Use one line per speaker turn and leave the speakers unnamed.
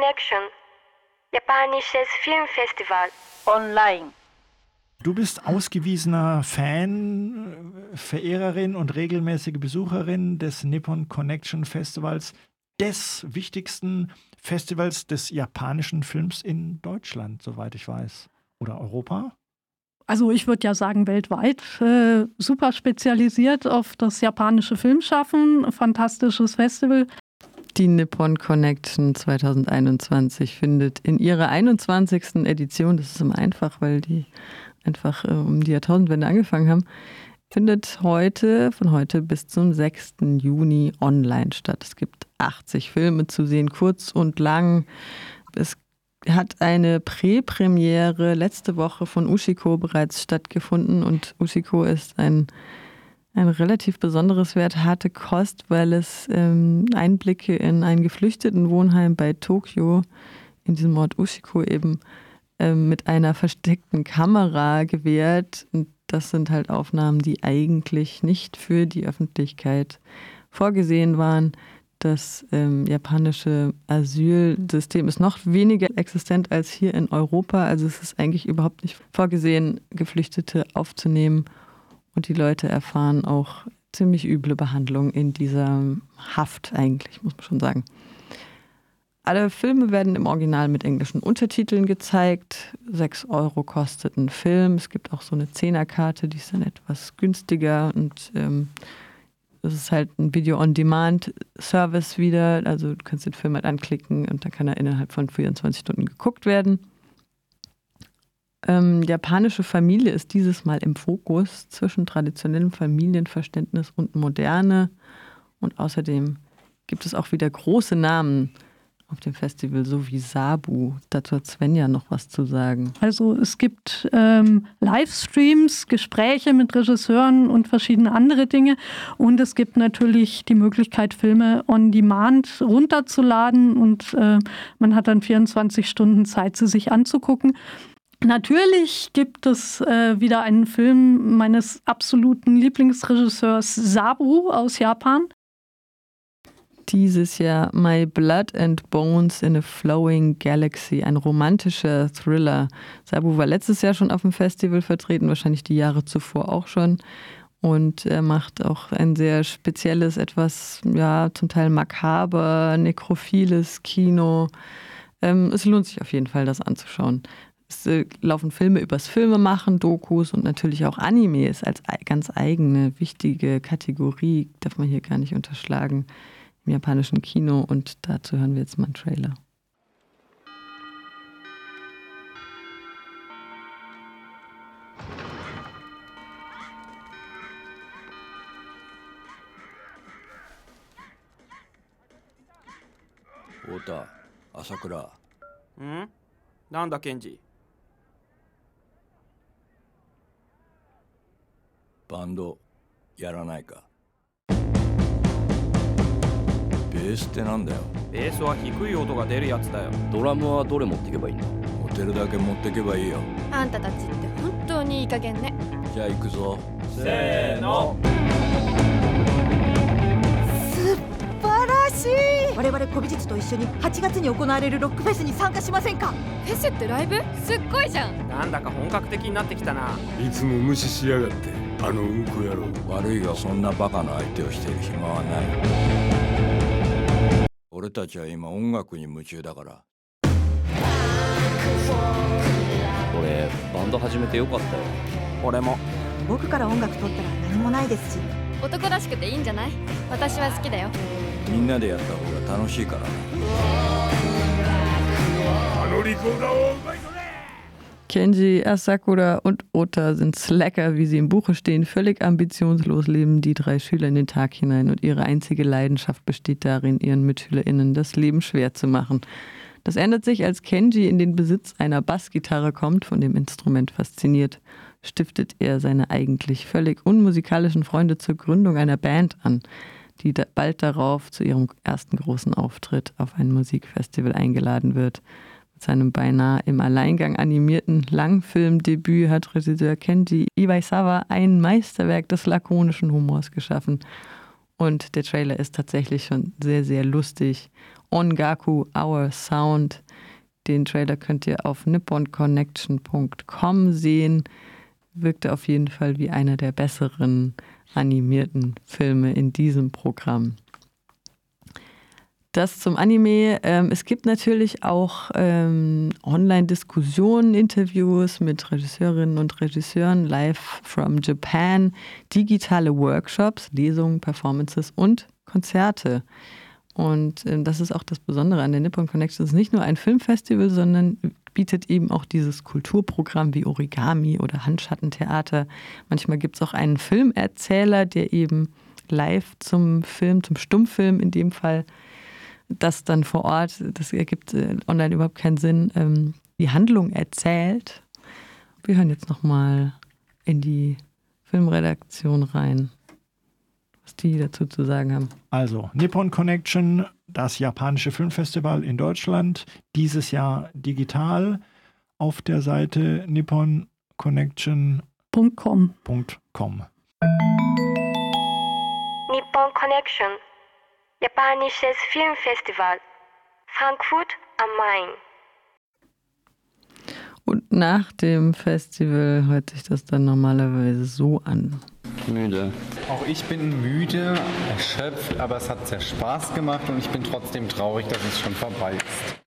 Connection, japanisches Filmfestival.
Online.
Du bist ausgewiesener Fan, äh, Verehrerin und regelmäßige Besucherin des Nippon Connection Festivals, des wichtigsten Festivals des japanischen Films in Deutschland, soweit ich weiß. Oder Europa?
Also ich würde ja sagen weltweit, äh, super spezialisiert auf das japanische Filmschaffen, fantastisches Festival.
Die Nippon Connection 2021 findet in ihrer 21. Edition, das ist immer einfach, weil die einfach äh, um die Jahrtausendwende angefangen haben, findet heute, von heute bis zum 6. Juni online statt. Es gibt 80 Filme zu sehen, kurz und lang. Es hat eine Präpremiere letzte Woche von Ushiko bereits stattgefunden und Ushiko ist ein, ein relativ besonderes Wert, harte Kost, weil es ähm, Einblicke in ein geflüchteten Wohnheim bei Tokio, in diesem Ort Ushiko eben, ähm, mit einer versteckten Kamera gewährt. Und das sind halt Aufnahmen, die eigentlich nicht für die Öffentlichkeit vorgesehen waren. Das ähm, japanische Asylsystem ist noch weniger existent als hier in Europa. Also es ist eigentlich überhaupt nicht vorgesehen, Geflüchtete aufzunehmen. Und die Leute erfahren auch ziemlich üble Behandlung in dieser Haft eigentlich, muss man schon sagen. Alle Filme werden im Original mit englischen Untertiteln gezeigt. 6 Euro kostet ein Film. Es gibt auch so eine Zehnerkarte, die ist dann etwas günstiger und ähm, es ist halt ein Video-on-Demand-Service wieder. Also du kannst den Film halt anklicken und dann kann er innerhalb von 24 Stunden geguckt werden. Ähm, japanische Familie ist dieses Mal im Fokus zwischen traditionellem Familienverständnis und Moderne. Und außerdem gibt es auch wieder große Namen auf dem Festival, so wie Sabu. Dazu hat Svenja noch was zu sagen.
Also es gibt ähm, Livestreams, Gespräche mit Regisseuren und verschiedene andere Dinge. Und es gibt natürlich die Möglichkeit, Filme on Demand runterzuladen und äh, man hat dann 24 Stunden Zeit, sie sich anzugucken. Natürlich gibt es äh, wieder einen Film meines absoluten Lieblingsregisseurs Sabu aus Japan
dieses Jahr My Blood and Bones in a Flowing Galaxy, ein romantischer Thriller. Sabu war letztes Jahr schon auf dem Festival vertreten, wahrscheinlich die Jahre zuvor auch schon. Und er macht auch ein sehr spezielles, etwas, ja, zum Teil makaber, nekrophiles Kino. Ähm, es lohnt sich auf jeden Fall, das anzuschauen. Es äh, laufen Filme übers Filmemachen, Dokus und natürlich auch Animes als ganz eigene, wichtige Kategorie, darf man hier gar nicht unterschlagen im japanischen Kino und dazu hören wir jetzt mal einen Trailer.
Ota, Asakura.
んなんだケンジ
バンドやらないか。ベースってなんだよ。
ベースは低い音が出るやつだよ。
ドラムはどれ持ってけばいいの？
持てるだけ持ってけばいいよ。
あんたたちって本当にいい加減ね。
じゃあ行くぞ。
せーの。
素晴らしい。我々古美術と一緒に8月に行われるロックフェスに参加しませんか？
フェスってライブ？すっごいじゃん。
なんだか本格的になってきたな。い
つも無視しやがってあのうんこ野郎。
悪いがそんなバカな相手をしてる暇はない。俺たちは今音楽に夢中だから。
俺バンド始めてよかったよ。
俺も。
僕から音楽取ったら何もないですし。
男らしくていいんじゃない？私は好きだよ。
みんなでやった方が楽しいからな
あのリコーダーを奪い
Kenji, Asakura und Ota sind Slacker, wie sie im Buche stehen. Völlig ambitionslos leben die drei Schüler in den Tag hinein und ihre einzige Leidenschaft besteht darin, ihren MitschülerInnen das Leben schwer zu machen. Das ändert sich, als Kenji in den Besitz einer Bassgitarre kommt, von dem Instrument fasziniert, stiftet er seine eigentlich völlig unmusikalischen Freunde zur Gründung einer Band an, die bald darauf zu ihrem ersten großen Auftritt auf ein Musikfestival eingeladen wird seinem beinahe im Alleingang animierten Langfilmdebüt hat Regisseur Kenji Iwaisawa ein Meisterwerk des lakonischen Humors geschaffen. Und der Trailer ist tatsächlich schon sehr, sehr lustig. Ongaku, Our Sound. Den Trailer könnt ihr auf nipponconnection.com sehen. Wirkte auf jeden Fall wie einer der besseren animierten Filme in diesem Programm. Das zum Anime. Ähm, es gibt natürlich auch ähm, Online-Diskussionen, Interviews mit Regisseurinnen und Regisseuren live from Japan, digitale Workshops, Lesungen, Performances und Konzerte. Und ähm, das ist auch das Besondere an der Nippon Connection. Es ist nicht nur ein Filmfestival, sondern bietet eben auch dieses Kulturprogramm wie Origami oder Handschattentheater. Manchmal gibt es auch einen Filmerzähler, der eben live zum Film, zum Stummfilm in dem Fall, das dann vor Ort, das ergibt äh, online überhaupt keinen Sinn, ähm, die Handlung erzählt. Wir hören jetzt nochmal in die Filmredaktion rein, was die dazu zu sagen haben.
Also, Nippon Connection, das japanische Filmfestival in Deutschland, dieses Jahr digital auf der Seite nipponconnection.com.
Nippon Connection Japanisches Filmfestival Frankfurt am Main.
Und nach dem Festival hört sich das dann normalerweise so an.
Müde. Auch ich bin müde, erschöpft, aber es hat sehr Spaß gemacht und ich bin trotzdem traurig, dass es schon vorbei ist.